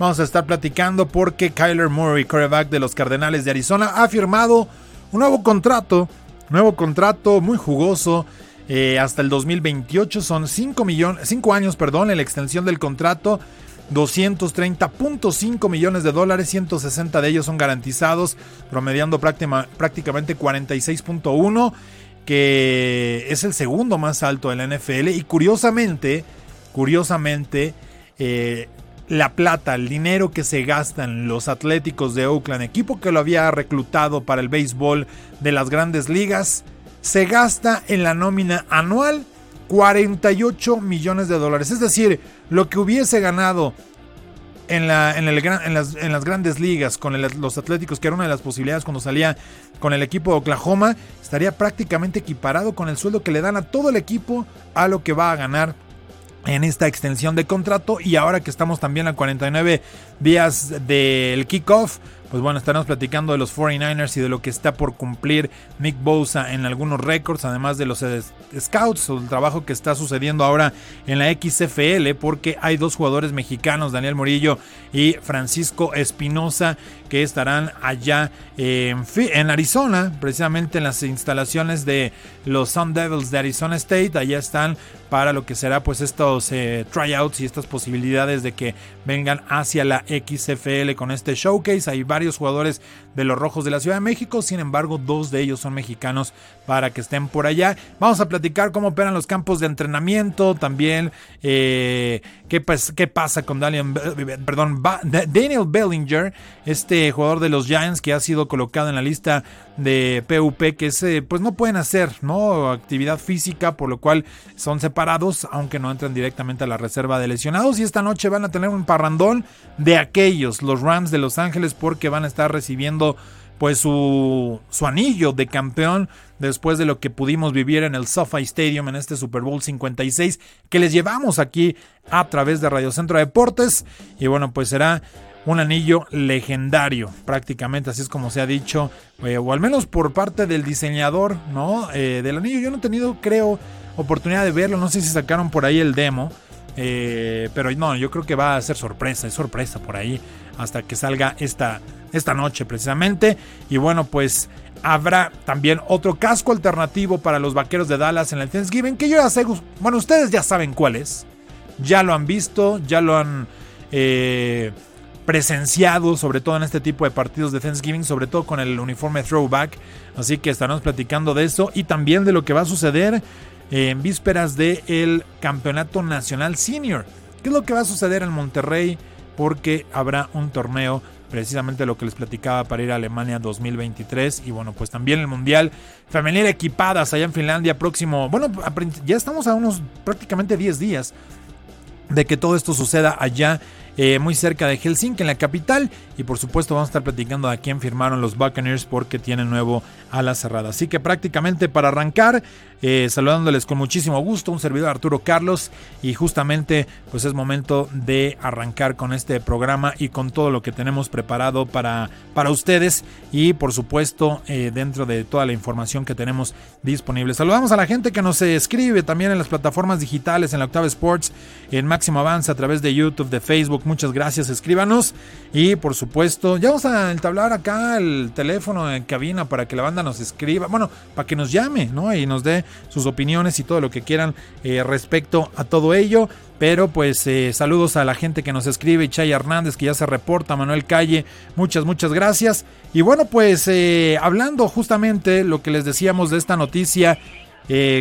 vamos a estar platicando porque Kyler Murray, quarterback de los Cardenales de Arizona, ha firmado un nuevo contrato, nuevo contrato muy jugoso. Eh, hasta el 2028 son 5, millones, 5 años, perdón, en la extensión del contrato. 230.5 millones de dólares, 160 de ellos son garantizados, promediando prácticamente 46.1, que es el segundo más alto de la NFL. Y curiosamente, curiosamente, eh, la plata, el dinero que se gastan los Atléticos de Oakland, equipo que lo había reclutado para el béisbol de las grandes ligas, se gasta en la nómina anual 48 millones de dólares. Es decir, lo que hubiese ganado en, las, grandes ligas con los Atléticos, que era una de las posibilidades cuando salía con el equipo de Oklahoma, estaría prácticamente equiparado con el sueldo que le dan a todo el equipo a lo que va a ganar en esta extensión de contrato y ahora que estamos también a 49 días del kickoff pues bueno, estaremos platicando de los 49ers y de lo que está por cumplir Nick Bosa en algunos récords, además de los scouts o el trabajo que está sucediendo ahora en la XFL, porque hay dos jugadores mexicanos, Daniel Morillo y Francisco Espinosa, que estarán allá en, en Arizona, precisamente en las instalaciones de los Sun Devils de Arizona State. Allá están para lo que será pues estos eh, tryouts y estas posibilidades de que vengan hacia la XFL con este showcase. Hay varios jugadores de los Rojos de la Ciudad de México, sin embargo dos de ellos son mexicanos para que estén por allá. Vamos a platicar cómo operan los campos de entrenamiento, también eh, qué, qué, pasa con Daniel, perdón, Daniel Bellinger, este jugador de los Giants que ha sido colocado en la lista de PUP que eh, pues no pueden hacer ¿no? actividad física, por lo cual son separados, aunque no entran directamente a la reserva de lesionados. Y esta noche van a tener un parrandón de aquellos, los Rams de Los Ángeles, porque van a estar recibiendo pues su, su anillo de campeón después de lo que pudimos vivir en el SoFi Stadium en este Super Bowl 56 que les llevamos aquí a través de Radio Centro Deportes y bueno pues será un anillo legendario, prácticamente, así es como se ha dicho, eh, o al menos por parte del diseñador, ¿no? Eh, del anillo. Yo no he tenido, creo, oportunidad de verlo, no sé si sacaron por ahí el demo, eh, pero no, yo creo que va a ser sorpresa, es sorpresa por ahí, hasta que salga esta, esta noche precisamente. Y bueno, pues habrá también otro casco alternativo para los vaqueros de Dallas en el Thanksgiving, que yo ya sé, bueno, ustedes ya saben cuál es, ya lo han visto, ya lo han presenciado, sobre todo en este tipo de partidos de Thanksgiving, sobre todo con el uniforme throwback. Así que estaremos platicando de eso y también de lo que va a suceder en vísperas del Campeonato Nacional Senior. ¿Qué es lo que va a suceder en Monterrey? Porque habrá un torneo, precisamente lo que les platicaba para ir a Alemania 2023. Y bueno, pues también el Mundial Femenil Equipadas allá en Finlandia próximo. Bueno, ya estamos a unos prácticamente 10 días de que todo esto suceda allá eh, muy cerca de Helsinki, en la capital. Y por supuesto vamos a estar platicando a quién firmaron los Buccaneers porque tienen nuevo ala cerrada. Así que prácticamente para arrancar, eh, saludándoles con muchísimo gusto, un servidor Arturo Carlos. Y justamente pues es momento de arrancar con este programa y con todo lo que tenemos preparado para, para ustedes. Y por supuesto eh, dentro de toda la información que tenemos disponible. Saludamos a la gente que nos escribe también en las plataformas digitales, en la Octava Sports, en Máximo Avance a través de YouTube, de Facebook muchas gracias, escríbanos. Y por supuesto, ya vamos a entablar acá el teléfono en cabina para que la banda nos escriba, bueno, para que nos llame, ¿no? Y nos dé sus opiniones y todo lo que quieran eh, respecto a todo ello. Pero pues eh, saludos a la gente que nos escribe, Chay Hernández que ya se reporta, Manuel Calle, muchas, muchas gracias. Y bueno, pues eh, hablando justamente lo que les decíamos de esta noticia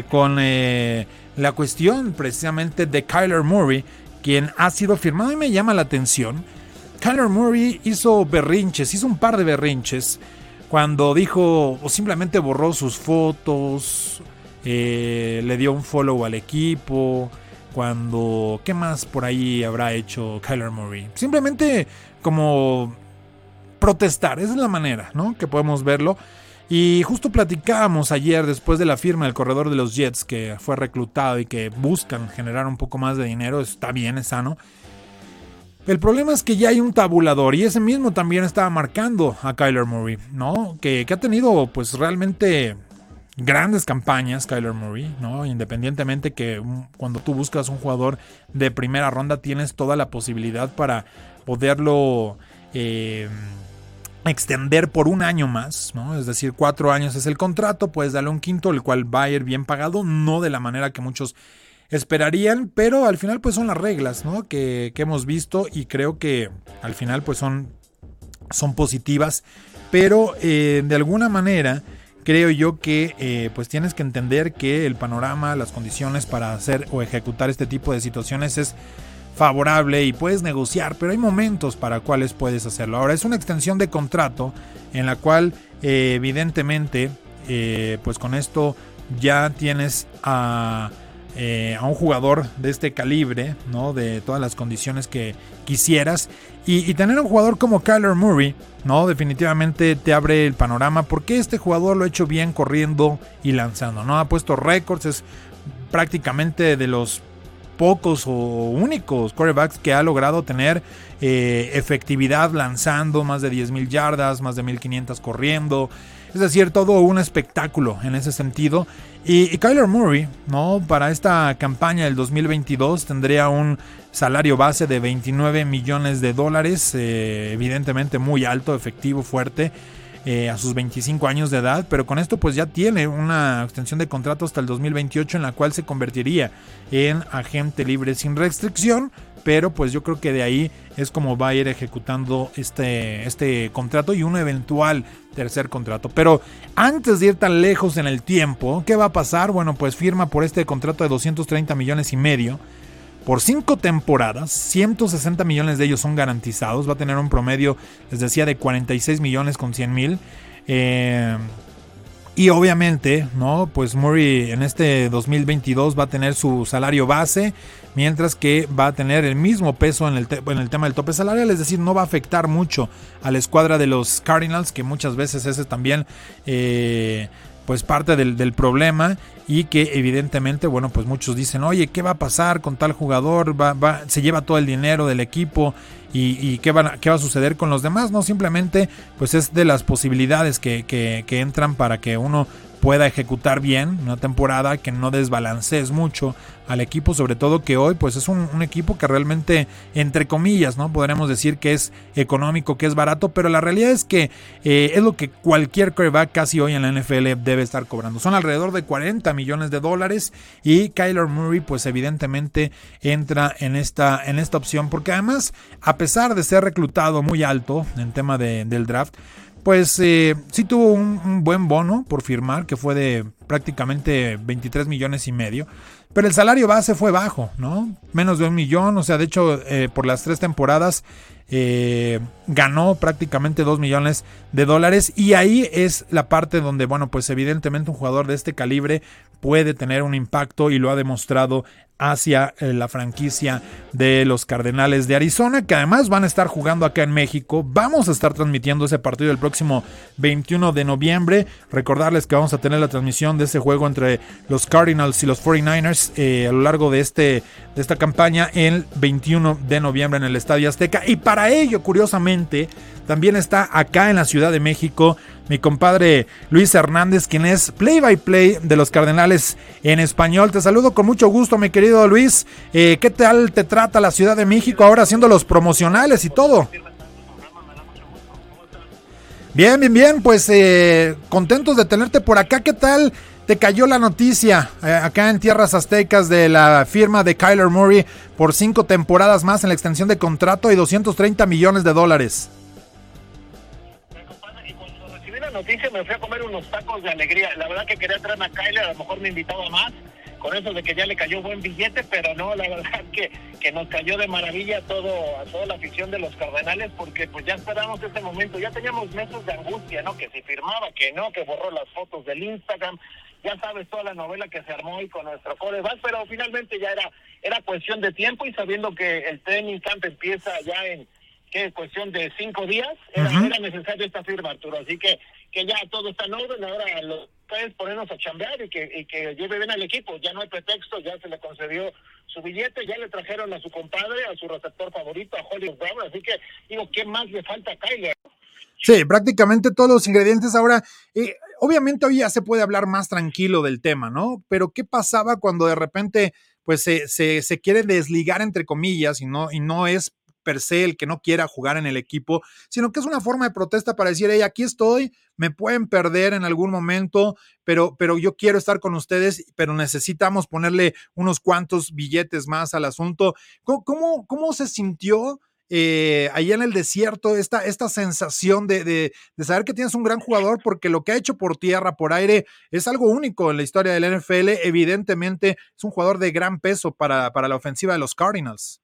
con la cuestión precisamente de Kyler Murray, quien ha sido firmado y me llama la atención. Kyler Murray hizo berrinches, hizo un par de berrinches cuando dijo o simplemente borró sus fotos, eh, le dio un follow al equipo, cuando, ¿qué más por ahí habrá hecho Kyler Murray? Simplemente como protestar, esa es la manera, ¿no? Que podemos verlo. Y justo platicábamos ayer, después de la firma del corredor de los Jets, que fue reclutado y que buscan generar un poco más de dinero, está bien, es sano. El problema es que ya hay un tabulador y ese mismo también estaba marcando a Kyler Murray, ¿no? Que, ha tenido pues realmente grandes campañas Kyler Murray, ¿no? Independientemente que cuando tú buscas un jugador de primera ronda tienes toda la posibilidad para poderlo eh, extender por un año más, ¿no? Es decir, cuatro años es el contrato, puedes darle un quinto, el cual va a ir bien pagado, no de la manera que muchos esperarían, pero al final pues son las reglas, ¿no? Que, hemos visto y creo que al final pues son, son positivas, pero eh, de alguna manera creo yo que eh, pues tienes que entender que el panorama, las condiciones para hacer o ejecutar este tipo de situaciones es favorable y puedes negociar, pero hay momentos para cuales puedes hacerlo. Ahora es una extensión de contrato en la cual eh, evidentemente eh, pues con esto ya tienes a, a, un jugador de este calibre, ¿no? De todas las condiciones que quisieras. Y, tener un jugador como Kyler Murray, ¿no? Definitivamente te abre el panorama porque este jugador lo ha hecho bien corriendo y lanzando, ¿no? Ha puesto récords, es prácticamente de los pocos o únicos quarterbacks que ha logrado tener eh, efectividad lanzando más de 10.000 yardas, más de 1.500 corriendo. Es decir, todo un espectáculo en ese sentido. Y, Kyler Murray, ¿no? Para esta campaña del 2022 tendría un salario base de 29 millones de dólares, eh, evidentemente muy alto, efectivo, fuerte. Eh, a sus 25 años de edad, pero con esto pues ya tiene una extensión de contrato hasta el 2028 en la cual se convertiría en agente libre sin restricción, pero pues yo creo que de ahí es como va a ir ejecutando este, este contrato y un eventual tercer contrato. Pero antes de ir tan lejos en el tiempo, ¿qué va a pasar? Bueno, pues firma por este contrato de 230 millones y medio por cinco temporadas, 160 millones de ellos son garantizados, va a tener un promedio, les decía, de 46 millones con 100 mil. Eh, y obviamente, ¿no? Pues Murray en este 2022 va a tener su salario base, mientras que va a tener el mismo peso en el, en el tema del tope salarial, es decir, no va a afectar mucho a la escuadra de los Cardinals, que muchas veces ese también eh, pues parte del, problema y que evidentemente, bueno, pues muchos dicen, oye, ¿qué va a pasar con tal jugador? Va, va, se lleva todo el dinero del equipo y, ¿qué, va, qué va a suceder con los demás? No, simplemente pues es de las posibilidades que, que, que entran para que uno pueda ejecutar bien una temporada, que no desbalancees mucho al equipo, sobre todo que hoy pues es un, equipo que realmente, entre comillas, ¿no? Podremos decir que es económico, que es barato, pero la realidad es que eh, es lo que cualquier quarterback casi hoy en la NFL debe estar cobrando. Son alrededor de 40 millones de dólares y Kyler Murray pues evidentemente entra en esta, en esta opción porque además, a pesar de ser reclutado muy alto en tema del draft, pues eh, sí tuvo un, buen bono por firmar, que fue de prácticamente 23 millones y medio. Pero el salario base fue bajo, ¿no? Menos de un millón, o sea, de hecho, eh, por las tres temporadas eh, ganó prácticamente 2 millones de dólares y ahí es la parte donde, bueno, pues evidentemente un jugador de este calibre puede tener un impacto y lo ha demostrado hacia eh, la franquicia de los Cardenales de Arizona, que además van a estar jugando acá en México. Vamos a estar transmitiendo ese partido el próximo 21 de noviembre. Recordarles que vamos a tener la transmisión de ese juego entre los Cardinals y los 49ers eh, a lo largo de, este, de esta campaña el 21 de noviembre en el Estadio Azteca. Y para ello, curiosamente, también está acá en la Ciudad de México mi compadre Luis Hernández, quien es play by play de los Cardenales en español. Te saludo con mucho gusto, mi querido Luis. Eh, ¿Qué tal te trata la Ciudad de México ahora haciendo los promocionales y todo? Bien, bien, bien, pues eh, contentos de tenerte por acá. ¿Qué tal te cayó la noticia eh, acá en Tierras Aztecas de la firma de Kyler Murray por cinco temporadas más en la extensión de contrato y 230 millones de dólares? noticia me fui a comer unos tacos de alegría. La verdad que quería traerme a Kyler, a lo mejor me invitaba más, con eso de que ya le cayó buen billete, pero no, la verdad que, que nos cayó de maravilla todo, a toda la afición de los Cardenales, porque pues ya esperamos este momento, ya teníamos meses de angustia, ¿no? Que si firmaba, que no, que borró las fotos del Instagram, ya sabes toda la novela que se armó hoy con nuestro coreback, pero finalmente ya era, era cuestión de tiempo y sabiendo que el training camp empieza ya en que cuestión de cinco días, era, era necesario esta firma, Arturo. Así que que ya todo está en orden, ahora lo puedes ponernos a chambear y que, y que lleve bien al equipo, ya no hay pretexto, ya se le concedió su billete, ya le trajeron a su compadre, a su receptor favorito, a Hollywood Brown, así que digo, ¿qué más le falta a Kyler? Sí, prácticamente todos los ingredientes ahora, eh, obviamente hoy ya se puede hablar más tranquilo del tema, ¿no? Pero ¿qué pasaba cuando de repente pues se, se, se quiere desligar entre comillas y no, y no es per se el que no quiera jugar en el equipo, sino que es una forma de protesta para decir, hey, aquí estoy, me pueden perder en algún momento, pero, pero yo quiero estar con ustedes, pero necesitamos ponerle unos cuantos billetes más al asunto. ¿Cómo, cómo, se sintió? Eh, ahí en el desierto, esta, esta sensación de, de, saber que tienes un gran jugador, porque lo que ha hecho por tierra, por aire, es algo único en la historia del NFL. Evidentemente, es un jugador de gran peso para, para la ofensiva de los Cardinals.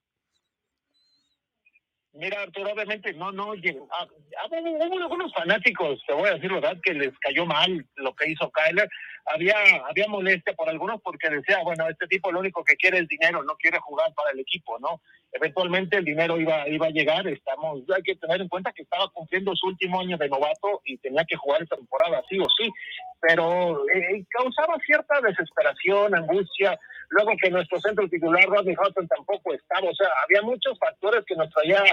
Mira, Arturo, obviamente no, no, ah, ah, hubo algunos fanáticos, te voy a decir verdad, que les cayó mal lo que hizo Kyler. Había, había molestia por algunos porque decía, bueno, este tipo lo único que quiere es dinero, no quiere jugar para el equipo, ¿no? Eventualmente el dinero iba, iba a llegar, estamos, hay que tener en cuenta que estaba cumpliendo su último año de novato y tenía que jugar esta temporada, sí o sí, pero eh, causaba cierta desesperación, angustia, luego que nuestro centro titular, Rodney Hudson, tampoco estaba. O sea, había muchos factores que nos traía,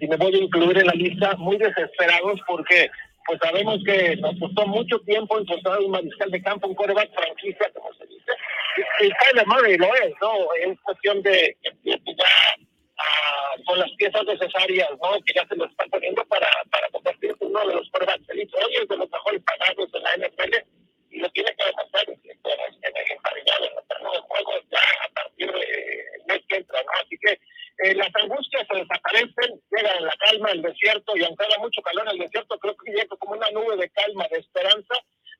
y me voy a incluir en la lista, muy desesperados porque pues sabemos que nos costó mucho tiempo encontrar un mariscal de campo, un coreback franquicia, como se dice. Y Kyler Murray lo es, ¿no? Es cuestión de que ah, con las piezas necesarias, ¿no? Que ya se lo están poniendo para, para convertirse en uno de los corebacks felices. Hoy es de los mejores pagados en la NFL y lo tiene que demostrar en el emparellado en el terreno de juego ya a partir de mes que entra, ¿no? Así que eh, las angustias se desaparecen, llega la calma, el desierto, y aunque haga mucho calor en el desierto, creo como una nube de calma, de esperanza,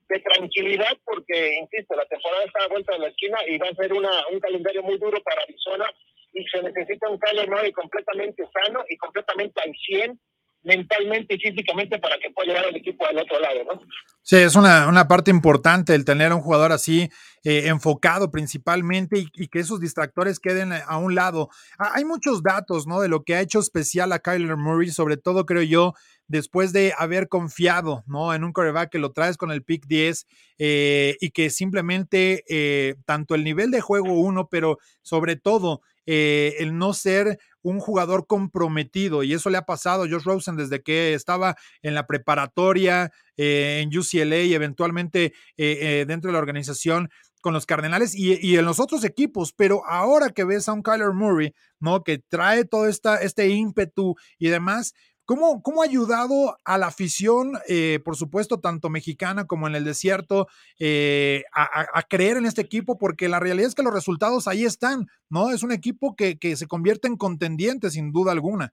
de tranquilidad, porque, insisto, la temporada está a vuelta de la esquina y va a ser una, un calendario muy duro para Arizona y se necesita un Kyler completamente sano y completamente al 100 mentalmente y físicamente para que pueda llegar al equipo del otro lado, ¿no? Sí, es una, una parte importante el tener a un jugador así eh, enfocado principalmente y, que esos distractores queden a un lado. Hay muchos datos, ¿no? De lo que ha hecho especial a Kyler Murray, sobre todo creo yo, después de haber confiado, ¿no? En un coreback que lo traes con el pick 10 eh, y que simplemente eh, tanto el nivel de juego uno, pero sobre todo el no ser un jugador comprometido y eso le ha pasado a Josh Rosen desde que estaba en la preparatoria, eh, en UCLA y eventualmente eh, eh, dentro de la organización con los Cardenales y, en los otros equipos, pero ahora que ves a un Kyler Murray, ¿no? Que trae todo esta, este ímpetu y demás, ¿Cómo, ¿Cómo, ha ayudado a la afición, por supuesto, tanto mexicana como en el desierto, a, creer en este equipo? Porque la realidad es que los resultados ahí están, ¿no? Es un equipo que, que se convierte en contendiente, sin duda alguna.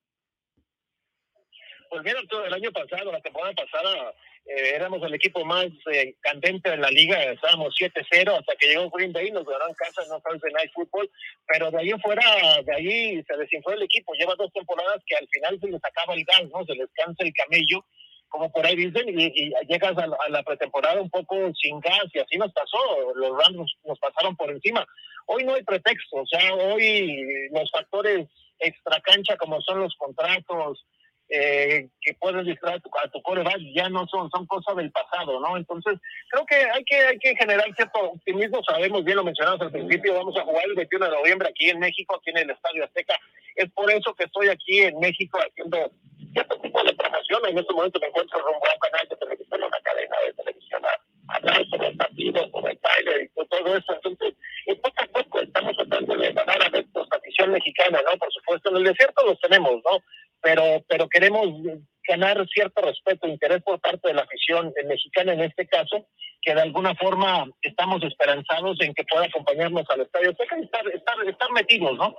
Pues mira, el año pasado, la temporada pasada, eh, éramos el equipo más eh, candente de la liga, estábamos 7-0 hasta que llegó Green Bay, nos ganaron casa no Thursday Night Football, pero de ahí fuera, de ahí se desinfló el equipo, lleva dos temporadas que al final se les acaba el gas, ¿no? Se les cansa el camello, como por ahí dicen, y, llegas a la, pretemporada un poco sin gas, y así nos pasó, los Rams nos pasaron por encima. Hoy no hay pretexto, o sea, hoy los factores extra cancha como son los contratos, eh, que puedes distraer a tu, coreback ya no son, son cosas del pasado, ¿no? Entonces, creo que hay que, hay que generar cierto optimismo, sabemos, bien lo mencionamos al principio, vamos a jugar el 21 de noviembre aquí en México, aquí en el Estadio Azteca, es por eso que estoy aquí en México haciendo cierto tipo de promoción, en este momento me encuentro rumbo a un canal de televisión, una cadena de televisión a hablar sobre el partido, sobre el Tyler y todo eso, entonces, poco a poco estamos tratando de ganar a nuestra afición mexicana, ¿no? Por supuesto, en el desierto los tenemos, ¿no? Pero, pero queremos ganar cierto respeto, interés por parte de la afición mexicana en este caso, que de alguna forma estamos esperanzados en que pueda acompañarnos al estadio. Estar, estar, estar metidos, ¿no?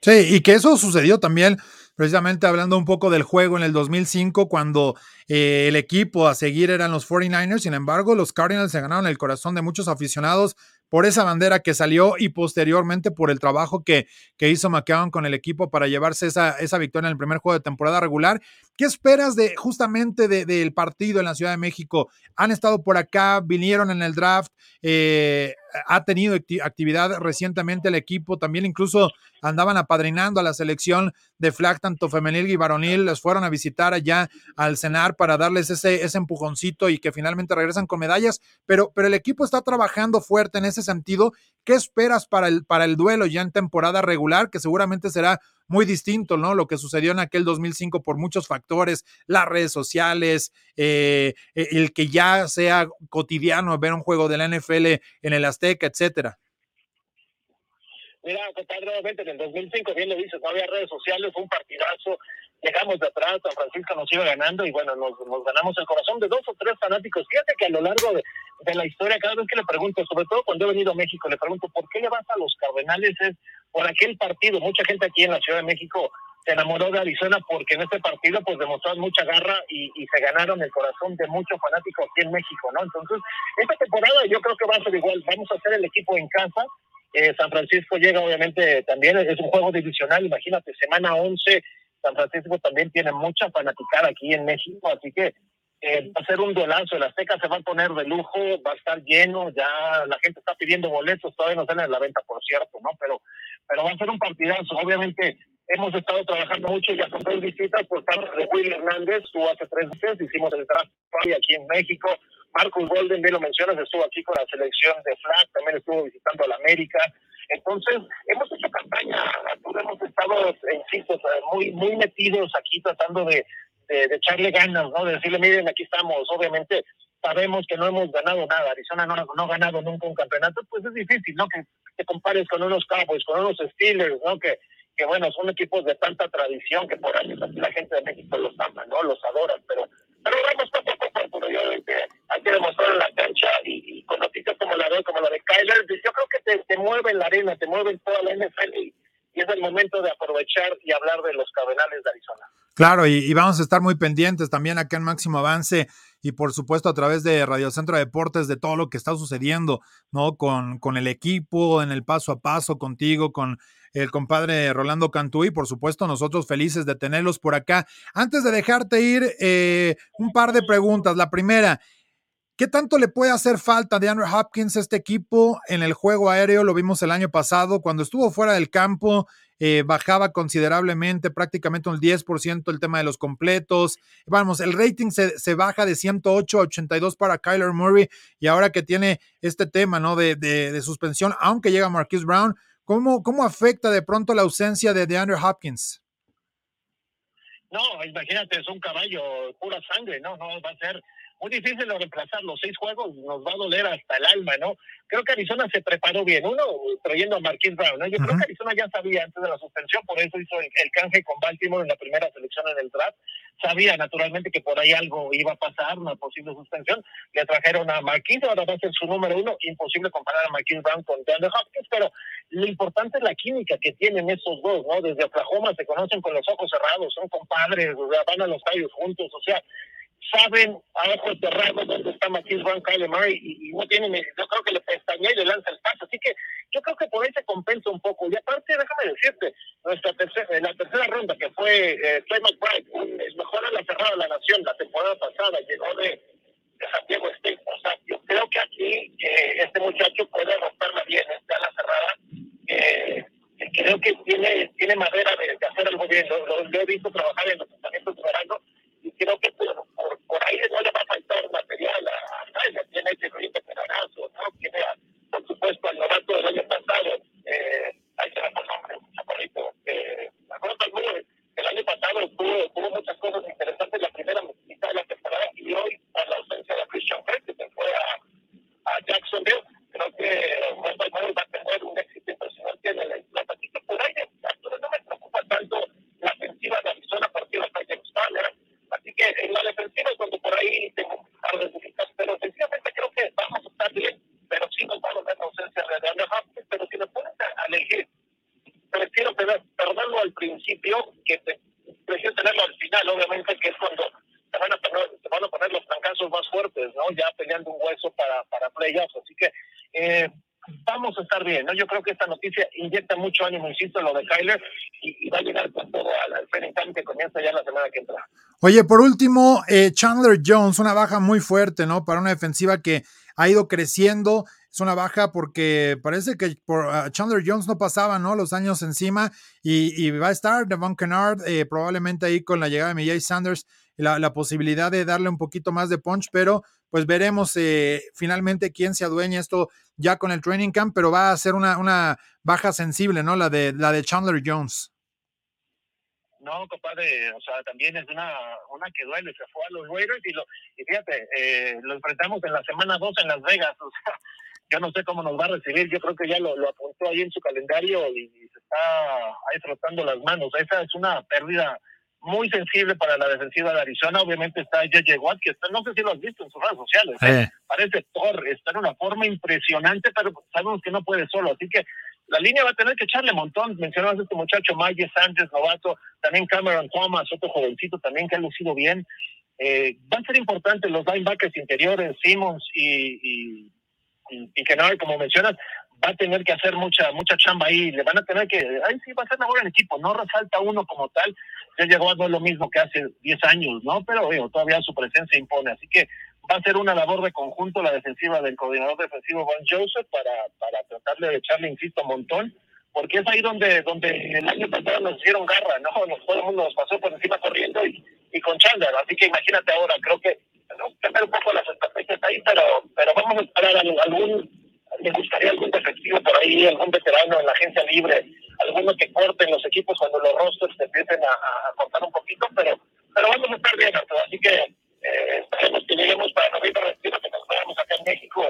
Sí, y que eso sucedió también, precisamente hablando un poco del juego en el 2005, cuando eh, el equipo a seguir eran los 49ers, sin embargo, los Cardinals se ganaron el corazón de muchos aficionados por esa bandera que salió y posteriormente por el trabajo que, que hizo McCown con el equipo para llevarse esa, esa victoria en el primer juego de temporada regular. ¿Qué esperas de justamente del partido en la Ciudad de México? Han estado por acá, vinieron en el draft, eh, ha tenido actividad recientemente el equipo, también incluso andaban apadrinando a la selección de flag tanto femenil y varonil, les fueron a visitar allá al cenar para darles ese, empujoncito y que finalmente regresan con medallas, pero, el equipo está trabajando fuerte en ese sentido. ¿Qué esperas para el duelo ya en temporada regular? Que seguramente será muy distinto, ¿no? Lo que sucedió en aquel 2005 por muchos factores, las redes sociales, eh, e, el que ya sea cotidiano ver un juego de la NFL en el Azteca, etcétera. Mira, obviamente en el 2005, bien lo dices, no había redes sociales, fue un partidazo, llegamos de atrás, San Francisco nos iba ganando y bueno, nos, nos ganamos el corazón de dos o tres fanáticos. Fíjate que a lo largo de, de, la historia, cada vez que le pregunto, sobre todo cuando he venido a México, le pregunto, ¿por qué le vas a los Cardenales? Es por aquel partido. Mucha gente aquí en la Ciudad de México se enamoró de Arizona porque en este partido pues demostraron mucha garra y, y, se ganaron el corazón de muchos fanáticos aquí en México, ¿no? Entonces, esta temporada yo creo que va a ser igual. Vamos a hacer el equipo en casa. Eh, San Francisco llega obviamente también, es un juego divisional, imagínate, semana 11, San Francisco también tiene mucha fanaticada aquí en México, así que eh, va a ser un duelazo, el Azteca se va a poner de lujo, va a estar lleno, ya la gente está pidiendo boletos, todavía no salen a la venta, por cierto, ¿no? Pero, pero va a ser un partidazo, obviamente hemos estado trabajando mucho ya con dos visitas por parte de Will Hernández, estuvo hace tres meses, hicimos el draft aquí en México, Marcus Golden, bien lo mencionas, estuvo aquí con la selección de Flag, también estuvo visitando a la América, entonces hemos hecho campaña, hemos estado, insisto, muy, muy metidos aquí tratando de, de, de, echarle ganas, ¿no? De decirle, miren, aquí estamos, obviamente sabemos que no hemos ganado nada, Arizona no, no ha ganado nunca un campeonato, pues es difícil, ¿no? Que te compares con unos Cowboys, con unos Steelers, ¿no? Que que bueno, son equipos de tanta tradición que por años la gente de México los ama, ¿no? Los adora, pero pero vamos poco a poco, pero yo hay que demostrar en la cancha y, y, con noticias como la de como la de Kyler, yo creo que te, te mueve la arena, te mueve toda la NFL y, y, es el momento de aprovechar y hablar de los Cardenales de Arizona. Claro, y, vamos a estar muy pendientes también acá en Máximo Avance y por supuesto a través de Radio Centro de Deportes de todo lo que está sucediendo, ¿no? Con, con el equipo, en el paso a paso, contigo, con el compadre Rolando Cantú y por supuesto nosotros felices de tenerlos por acá. Antes de dejarte ir, eh, un par de preguntas. La primera, ¿Qué tanto le puede hacer falta de Andrew Hopkins este equipo en el juego aéreo? Lo vimos el año pasado, cuando estuvo fuera del campo, eh, bajaba considerablemente, prácticamente un 10% el tema de los completos. Vamos, el rating se, se, baja de 108 a 82 para Kyler Murray y ahora que tiene este tema ¿no? de, de, de suspensión, aunque llega Marquise Brown, ¿Cómo, ¿Cómo afecta de pronto la ausencia de DeAndre Hopkins? No, imagínate, es un caballo pura sangre, ¿no? No va a ser muy difícil de reemplazar. Los seis juegos nos va a doler hasta el alma, ¿no? Creo que Arizona se preparó bien. Uno, trayendo a Marquis Brown, ¿no? Yo uh -huh. creo que Arizona ya sabía antes de la suspensión, por eso hizo el, el, canje con Baltimore en la primera selección en el draft. Sabía naturalmente que por ahí algo iba a pasar, una posible suspensión. Le trajeron a Marquis, ahora va a ser su número uno. Imposible comparar a Marquis Brown con DeAndre Hopkins, pero lo importante es la química que tienen esos dos, ¿no? Desde Oklahoma se conocen con los ojos cerrados, son compadres, o sea, van a los tallos juntos, o sea, saben a ojos cerrados dónde está Marquis Brown, Kyle Murray y, y, no tienen, yo creo que le pestañea y le lanza el pase. Así que yo creo que por ahí se compensa un poco. Y aparte, déjame decirte, nuestra tercera, la tercera ronda que fue eh, McBride, el mejor a la cerrada de la nación la temporada pasada, llegó de, de Santiago State. O sea, yo creo que aquí eh, este muchacho puede romperla bien, está a la cerrada. Eh, creo que tiene, tiene madera de, de hacer algo bien. Lo, lo, lo he visto trabajar en los entrenamientos de verano y creo que por, por, por, ahí no le va a faltar material a, a Tyler. Tiene ese proyecto Peronazo, ¿no? Tiene, a, por supuesto, al novato del año pasado, eh, ahí se va por nombre, chaparrito, eh, me acuerdo del el año pasado tuvo, tuvo muchas cosas interesantes en la primera mitad de la temporada y hoy, a la ausencia de Christian Kirk, que se fue a, a Jacksonville, creo que Westbrook va a tener un éxito impresionante en el la patita por ahí. Entonces no me preocupa tanto la ofensiva de Arizona a partir de James Conner. Así que en la defensiva es cuando por ahí tengo un par de dudas, pero ofensivamente creo que vamos a estar bien, pero sí nos va a doler la ausencia de Andrew Hopkins, pero si me pones a elegir, prefiero perderlo al principio que te, prefiero tenerlo al final, obviamente que es cuando se van a poner, se van a poner los trancazos más fuertes, ¿no? Ya peleando un hueso para, para playoffs, así que eh, vamos a estar bien, ¿no? Yo creo que esta noticia inyecta mucho ánimo, insisto, en lo de Kyler y, va a llegar con todo al camp que comienza ya la semana que entra. Oye, por último, eh, Chandler Jones, una baja muy fuerte, ¿no? Para una defensiva que ha ido creciendo. Es una baja porque parece que por uh, Chandler Jones no pasaba, ¿no? Los años encima y, y va a estar Devon Kennard eh, probablemente ahí con la llegada de Mijay Sanders la, la, posibilidad de darle un poquito más de punch, pero pues veremos eh, finalmente quién se adueña esto ya con el training camp, pero va a ser una, una baja sensible, ¿no? La de, la de Chandler Jones. No, compadre, o sea, también es una, una que duele, se fue a los Raiders y, lo, y fíjate, eh, lo enfrentamos en la semana 2 en Las Vegas, o sea, yo no sé cómo nos va a recibir, yo creo que ya lo, apuntó ahí en su calendario y, se está ahí frotando las manos. Esa es una pérdida muy sensible para la defensiva de Arizona. Obviamente está J.J. Watt, que está, no sé si lo has visto en sus redes sociales. ¿eh? Parece Thor, está en una forma impresionante, pero sabemos que no puede solo. Así que la línea va a tener que echarle montón. Mencionabas a este muchacho, Mike Sánchez, novato, también Cameron Thomas, otro jovencito también que ha lucido bien. Eh, van a ser importantes los linebackers interiores, Simmons y, y, y, como mencionas, va a tener que hacer mucha mucha chamba ahí, le van a tener que, ahí sí va a ser una buena equipo, no resalta uno como tal, ya llegó a no lo mismo que hace 10 años, ¿no? Pero todavía su presencia impone, así que va a ser una labor de conjunto la defensiva del coordinador defensivo Juan Joseph para, para tratarle de echarle, insisto, un montón, porque es ahí donde donde el año pasado nos hicieron garra, ¿no? Nos, todo el mundo nos pasó por encima corriendo y, y con Chandler, así que imagínate ahora, creo que no, un poco las estrategias ahí, pero, pero vamos a esperar algún, me gustaría algún defectivo por ahí, algún veterano en la agencia libre, alguno que corten los equipos cuando los rosters se empiecen a, a cortar un poquito, pero, pero vamos a estar bien, así que eh, esperemos que lleguemos para noviembre, que nos veamos acá en México,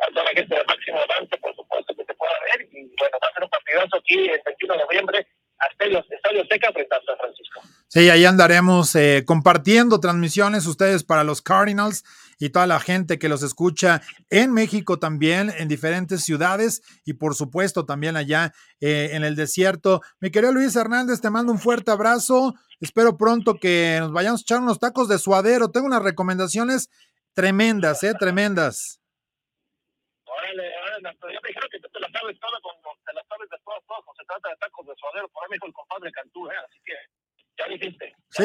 a toda la gente de máximo avance, por supuesto, que se pueda ver, y bueno, va a ser un partidazo aquí el 21 de noviembre, hasta el Estadio Seca frente a San Francisco. Sí, ahí andaremos eh, compartiendo transmisiones ustedes para los Cardinals y toda la gente que los escucha en México también, en diferentes ciudades y por supuesto también allá eh, en el desierto. Mi querido Luis Hernández, te mando un fuerte abrazo. Espero pronto que nos vayamos a echar unos tacos de suadero. Tengo unas recomendaciones tremendas, ¿eh? Tremendas. Órale, órale, yo me dijeron que te la sabes toda, con, te la sabes de todos, todos, se trata de tacos de suadero, por ahí me dijo el compadre Cantú, ¿eh? Así que ya dijiste. sí,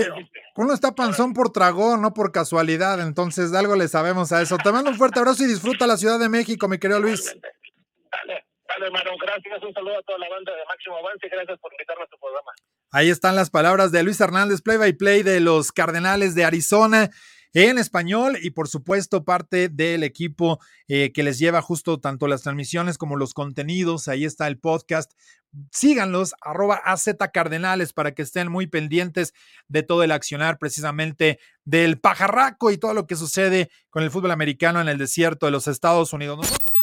uno está panzón por tragón, no por casualidad, entonces de algo le sabemos a eso. Te mando un fuerte abrazo y disfruta la Ciudad de México, mi querido Luis. Dale, dale, hermano, gracias. Un saludo a toda la banda de Máximo Avance y gracias por invitarme a tu programa. Ahí están las palabras de Luis Hernández, play by play de los Cardenales de Arizona en español y por supuesto parte del equipo eh, que les lleva justo tanto las transmisiones como los contenidos. Ahí está el podcast. Síganlos, arroba AZ Cardenales, para que estén muy pendientes de todo el accionar precisamente del pajarraco y todo lo que sucede con el fútbol americano en el desierto de los Estados Unidos. Nosotros